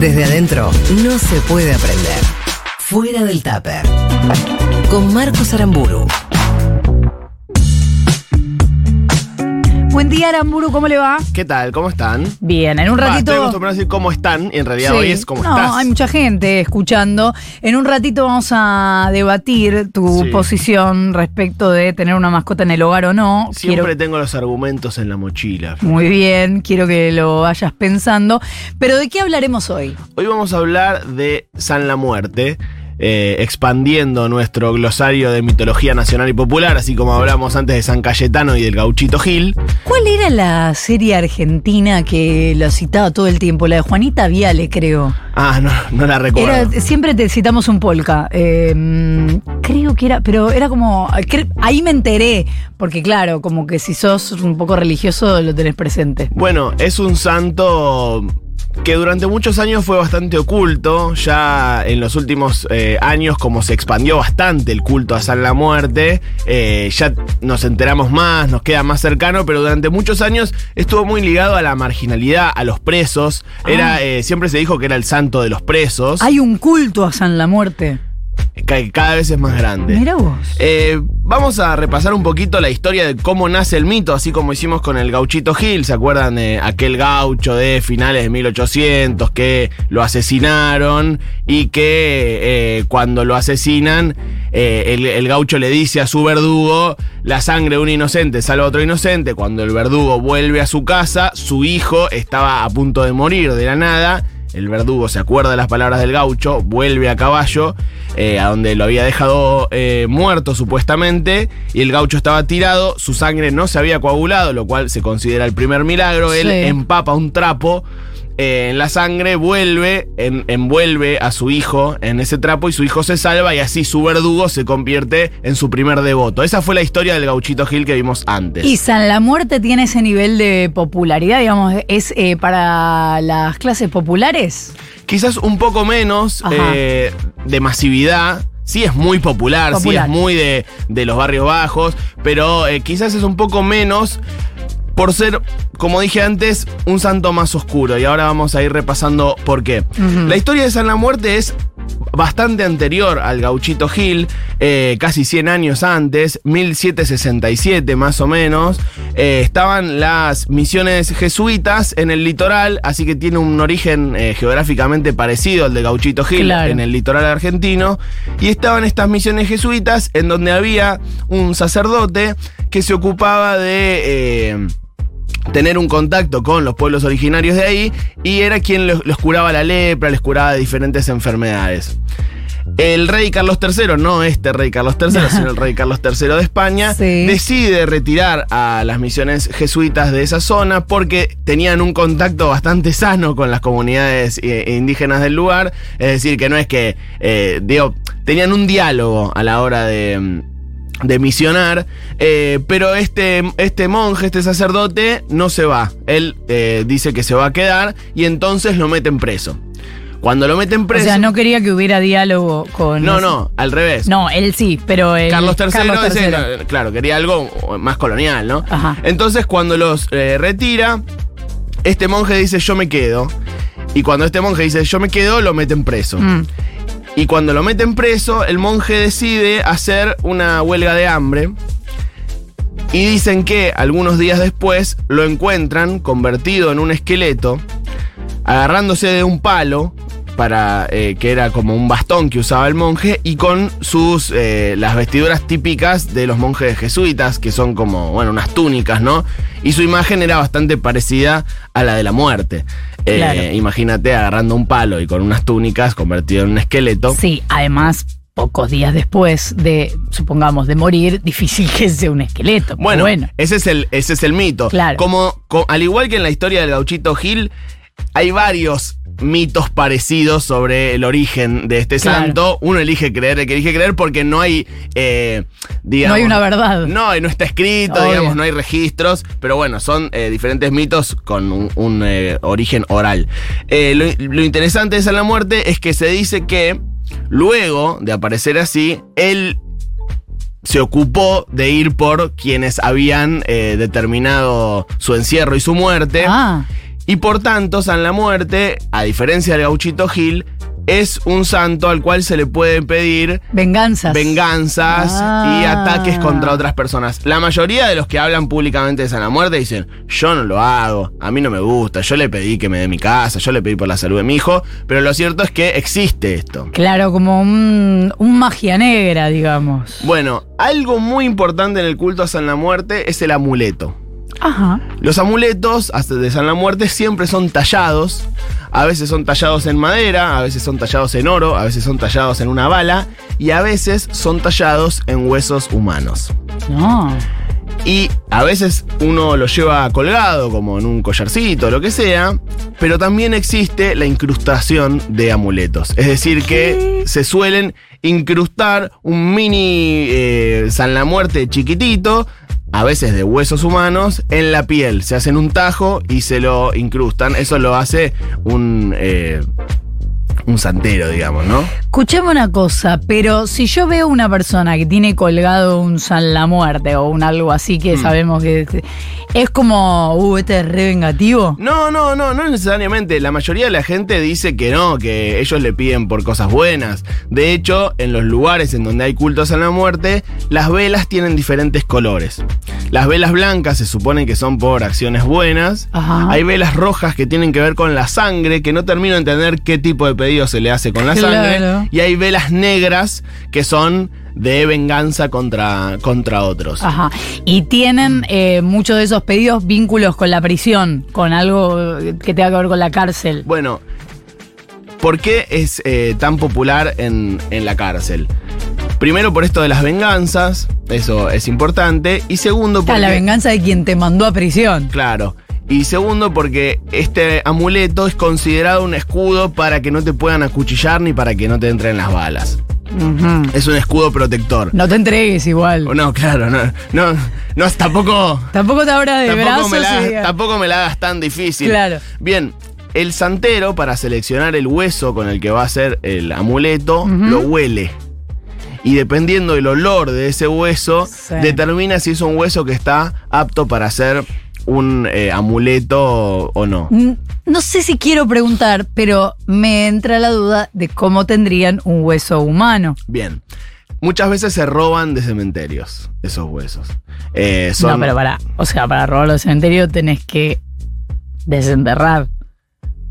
Desde adentro no se puede aprender. Fuera del tupper. Con Marcos Aramburu. Buen día, Aramburu, ¿cómo le va? ¿Qué tal? ¿Cómo están? Bien, en un Va, ratito. estoy acostumbrado a decir cómo están y en realidad Sí. hoy es cómo no, estás. hay mucha gente escuchando. En un ratito vamos a debatir tu Sí. posición respecto de tener una mascota en el hogar o no. Siempre Quiero- tengo los argumentos en la mochila. Muy bien, quiero que lo vayas pensando. Pero ¿de qué hablaremos hoy? Hoy vamos a hablar de San la Muerte, eh, expandiendo nuestro glosario de mitología nacional y popular, así como hablamos antes de San Cayetano y del gauchito Gil. ¿Cuál era la serie argentina que lo citaba todo el tiempo? La de Juanita Viale, creo. Ah, no, no la recuerdo. Era, siempre te citamos un polka. Eh, creo que era, pero era como. Ahí me enteré, porque claro, como que si sos un poco religioso lo tenés presente. Bueno, es un santo que durante muchos años fue bastante oculto. Ya en los últimos eh, años, como se expandió bastante el culto a San la Muerte, eh, ya nos enteramos más, nos queda más cercano, pero durante muchos años estuvo muy ligado a la marginalidad, a los presos. Era, eh, siempre se dijo que era el santo de los presos, Hay un culto a San la Muerte. Que cada vez es más grande. Mira vos. Eh, vamos a repasar un poquito la historia de cómo nace el mito, así como hicimos con el gauchito Gil. ¿Se acuerdan de aquel gaucho de finales de 1800 que lo asesinaron y que eh, cuando lo asesinan, eh, el, el gaucho le dice a su verdugo, la sangre de un inocente salva a otro inocente. Cuando el verdugo vuelve a su casa, su hijo estaba a punto de morir de la nada. El verdugo se acuerda de las palabras del gaucho, vuelve a caballo, eh, a donde lo había dejado eh, muerto supuestamente, y el gaucho estaba tirado, su sangre no se había coagulado, lo cual se considera el primer milagro. Él Sí. empapa un trapo eh, en la sangre, vuelve, en- envuelve a su hijo en ese trapo y su hijo se salva y así su verdugo se convierte en su primer devoto. Esa fue la historia del gauchito Gil que vimos antes. Y San la Muerte tiene ese nivel de popularidad, digamos, es eh, para las clases populares. Quizás un poco menos eh, de masividad. Sí es muy popular, Popular. sí es muy de, de los barrios bajos, pero eh, quizás es un poco menos por ser, como dije antes, un santo más oscuro. Y ahora vamos a ir repasando por qué. La historia de San la Muerte es bastante anterior al gauchito Gil, eh, casi 100 años antes, 1767 más o menos, eh, estaban las misiones jesuitas en el litoral, así que tiene un origen eh, geográficamente parecido al de gauchito Gil Claro. en el litoral argentino, y estaban estas misiones jesuitas en donde había un sacerdote que se ocupaba de... tener un contacto con los pueblos originarios de ahí y era quien los, los curaba la lepra, les curaba diferentes enfermedades. El rey Carlos III, no este rey Carlos III, sino el rey Carlos III de España, Sí. decide retirar a las misiones jesuitas de esa zona porque tenían un contacto bastante sano con las comunidades eh, indígenas del lugar. Es decir, que no es que, eh, digo, tenían un diálogo a la hora de, mm, de misionar, eh, pero este, este monje, este sacerdote, no se va. Él eh, dice que se va a quedar y entonces lo meten preso. Cuando lo meten O preso... sea, no quería que hubiera diálogo con. no, no, al revés. No, él sí, pero el Carlos III, Carlos ese, III. no, claro, quería algo más colonial, ¿no? Ajá. Entonces, cuando los eh, retira, este monje dice, yo me quedo. Y cuando este monje dice, yo me quedo, lo meten preso. Mm. Y cuando lo meten preso, el monje decide hacer una huelga de hambre. Y dicen que algunos días después lo encuentran convertido en un esqueleto, agarrándose de un palo, para, eh, que era como un bastón que usaba el monje, y con sus eh, las vestiduras típicas de los monjes jesuitas, que son como, bueno, unas túnicas, ¿no? Y su imagen era bastante parecida a la de la muerte. Eh, Claro. Imagínate agarrando un palo y con unas túnicas convertido en un esqueleto. Sí, además, pocos días después de, supongamos, de morir, difícil que sea un esqueleto. Bueno, bueno. Ese, es el, ese es el mito. Claro. Como, co- al igual que en la historia del gauchito Gil, hay varios mitos parecidos sobre el origen de este Claro. santo. Uno elige creer el que elige creer porque no hay, eh, digamos... No hay una verdad. No, no está escrito, Obvio. digamos, no hay registros, pero bueno, son eh, diferentes mitos con un, un, eh, origen oral. Lo, lo interesante de San la Muerte es que se dice que luego de aparecer así, él se ocupó de ir por quienes habían determinado su encierro y su muerte. Ah, Y por tanto, San la Muerte, a diferencia del gauchito Gil, es un santo al cual se le puede pedir Venganzas. venganzas Ah. y ataques contra otras personas. La mayoría de los que hablan públicamente de San la Muerte dicen, yo no lo hago, a mí no me gusta, yo le pedí que me dé mi casa, yo le pedí por la salud de mi hijo, pero lo cierto es que existe esto. Claro, como un, un magia negra, digamos. Bueno, algo muy importante en el culto a San la Muerte es el amuleto. Ajá. Los amuletos hasta de San la Muerte siempre son tallados. A veces son tallados en madera, a veces son tallados en oro, a veces son tallados en una bala y a veces son tallados en huesos humanos. No. Y a veces uno lo lleva colgado, como en un collarcito, lo que sea, pero también existe la incrustación de amuletos. Es decir, que se suelen incrustar un mini eh, San la Muerte chiquitito, a veces de huesos humanos, en la piel. Se hacen un tajo y se lo incrustan. Eso lo hace un... eh, un santero, digamos, ¿no? Escuchame una cosa, pero si yo veo una persona que tiene colgado un San la Muerte o un algo así que Mm. sabemos que es como, uh, este es re vengativo. No, no, no, no necesariamente. La mayoría de la gente dice que no, que ellos le piden por cosas buenas. De hecho, en los lugares en donde hay cultos a la muerte, las velas tienen diferentes colores. Las velas blancas se supone que son por acciones buenas. Ajá. Hay velas rojas que tienen que ver con la sangre, que no termino de entender qué tipo de pedido se le hace con la Claro. sangre. Y hay velas negras que son de venganza contra, contra otros. Ajá. Y tienen eh, muchos de esos pedidos vínculos con la prisión, con algo que tenga que ver con la cárcel. Bueno, ¿por qué es eh, tan popular en, en la cárcel? Primero por esto de las venganzas, eso es importante. Y segundo Ah, porque... la venganza de quien te mandó a prisión. Claro. Y segundo porque este amuleto es considerado un escudo para que no te puedan acuchillar ni para que no te entren las balas. Es un escudo protector. No te entregues igual. O No, claro, no, no, no, tampoco... Tampoco te abras de Tampoco brazos. me, la, y tampoco me la hagas tan difícil. Claro. Bien, el santero, para seleccionar el hueso con el que va a ser el amuleto, lo huele. Y dependiendo del olor de ese hueso, Sí. determina si es un hueso que está apto para ser un eh, amuleto o no. Mm, No sé si quiero preguntar, pero me entra la duda de cómo tendrían un hueso humano. Bien. Muchas veces se roban de cementerios esos huesos. Eh, son, No, pero para, o sea, para robarlo del cementerio tenés que desenterrar.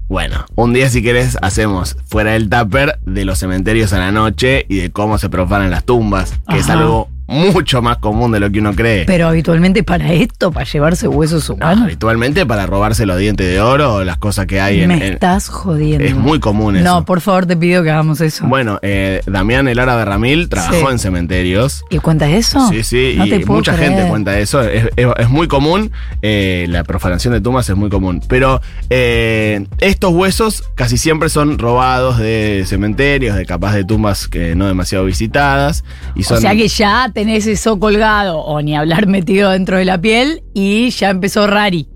Bueno, un día si querés hacemos fuera del tupper de los cementerios a la noche y de cómo se profanan las tumbas, que es algo mucho más común de lo que uno cree. Pero habitualmente para esto, para llevarse huesos No, humanos, habitualmente para robarse los dientes de oro o las cosas que hay en... me en- estás jodiendo. es muy común eso. No, por favor, te pido que hagamos eso. Bueno, eh, Damián El Árabe Ramil trabajó Sí. en cementerios. ¿Y cuenta eso? Sí, sí, No y te puedo mucha creer. gente cuenta eso. Es, es- es muy común. eh, la profanación de tumbas es muy común. Pero eh, estos huesos casi siempre son robados de cementerios, de capaz de tumbas que no demasiado visitadas. Y son, O sea que ya tenés eso colgado, o ni hablar metido dentro de la piel, y ya empezó Rari.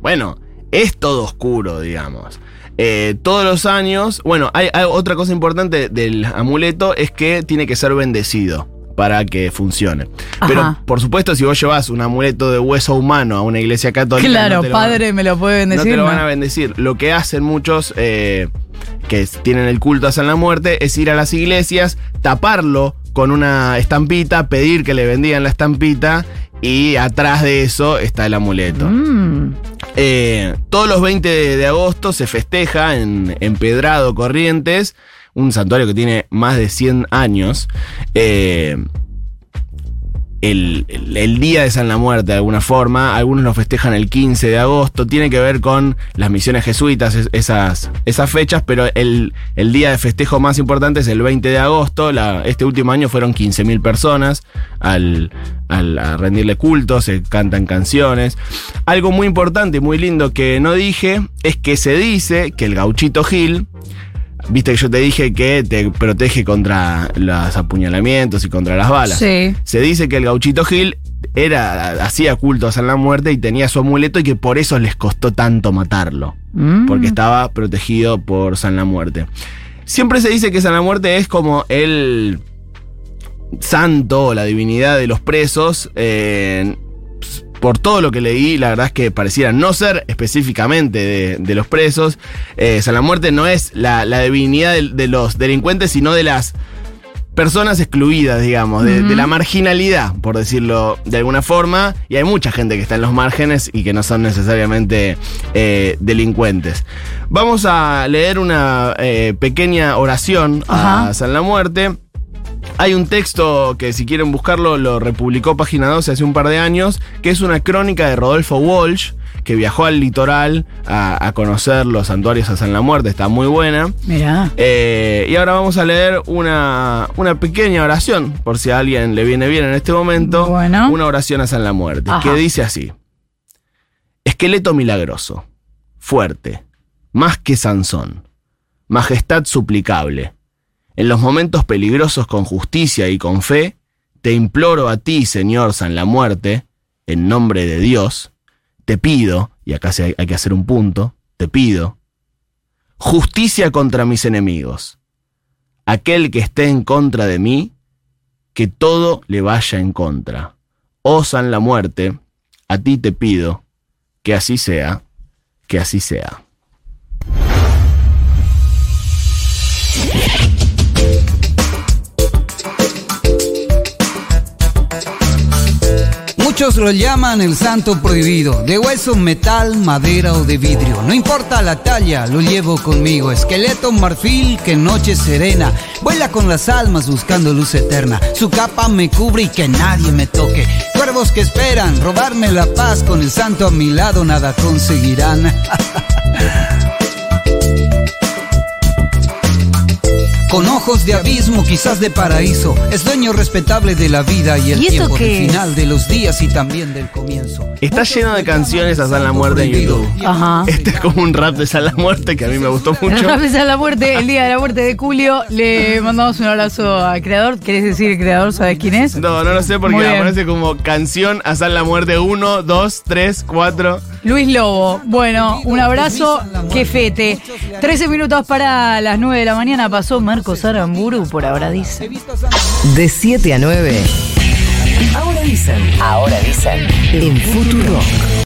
Bueno, es todo oscuro, digamos. Eh, todos los años, bueno, hay, hay otra cosa importante del amuleto es que tiene que ser bendecido para que funcione. Pero Ajá. por supuesto, si vos llevas un amuleto de hueso humano a una iglesia católica, Claro, no van- padre me lo puede no bendecir. te lo van ¿no? a bendecir. Lo que hacen muchos eh, que tienen el culto a San la Muerte es ir a las iglesias, taparlo con una estampita, pedir que le bendigan la estampita y atrás de eso está el amuleto. Mm. Eh, todos los 20 de, de agosto se festeja en, en Pedrado Corrientes, un santuario que tiene más de 100 años. Eh, el, el- día de San la Muerte, de alguna forma, algunos lo festejan el 15 de agosto, tiene que ver con las misiones jesuitas, es- esas, esas fechas, pero el, el día de festejo más importante es el 20 de agosto. Este último año fueron 15.000 personas al, al- a rendirle culto, se cantan canciones. Algo muy importante y muy lindo que no dije es que se dice que el gauchito Gil, viste que yo te dije que te protege contra los apuñalamientos y contra las balas. Sí. Se dice que el gauchito Gil era, hacía culto a San la Muerte y tenía su amuleto y que por eso les costó tanto matarlo. Mm. Porque estaba protegido por San la Muerte. Siempre se dice que San la Muerte es como el santo o la divinidad de los presos. eh, por todo lo que leí, la verdad es que pareciera no ser específicamente de, de los presos. Eh, o sea, la muerte no es la, la divinidad de, de los delincuentes, sino de las personas excluidas, digamos, de, de la marginalidad, por decirlo de alguna forma. Y hay mucha gente que está en los márgenes y que no son necesariamente eh, delincuentes. Vamos a leer una eh, pequeña oración a. San la Muerte. Hay un texto que si quieren buscarlo lo republicó Página 12 hace un par de años, que es una crónica de Rodolfo Walsh, que viajó al litoral a, a conocer los santuarios a San la Muerte, está muy buena. Mirá. Eh, y ahora vamos a leer una, una pequeña oración, por si a alguien le viene bien en este momento. Bueno. Una oración a San la Muerte, Ajá. que dice así. Esqueleto milagroso, fuerte, más que Sansón, majestad suplicable. En los momentos peligrosos con justicia y con fe, te imploro a ti, Señor San la Muerte, en nombre de Dios, te pido, y acá hay que hacer un punto, te pido, justicia contra mis enemigos. Aquel que esté en contra de mí, que todo le vaya en contra. Oh San la muerte, a ti te pido, que así sea, que así sea. Muchos lo llaman el santo prohibido, de hueso, metal, madera o de vidrio. No importa la talla, lo llevo conmigo. Esqueleto marfil que noche serena, vuela con las almas buscando luz eterna. Su capa me cubre y que nadie me toque. Cuervos que esperan robarme la paz, con el santo a mi lado nada conseguirán. Con ojos de abismo, quizás de paraíso, es dueño respetable de la vida y el ¿Y tiempo del final de los días y también del comienzo. Está lleno de canciones a San la Muerte en YouTube. Ajá. Este es como un rap de San la Muerte que a mí me gustó mucho. Gracias a la muerte, el día de la muerte de Julio, le mandamos un abrazo al creador. ¿Querés decir el creador? ¿Sabes quién es? No, no lo sé porque aparece como canción a San la Muerte 1, 2, 3, 4. Luis Lobo. Bueno, un abrazo, que fete. 13 minutos para las 9 de la mañana pasó Marcos Aramburu, por ahora dice. De 7 a 9. Ahora dicen. Ahora dicen. En Futuro.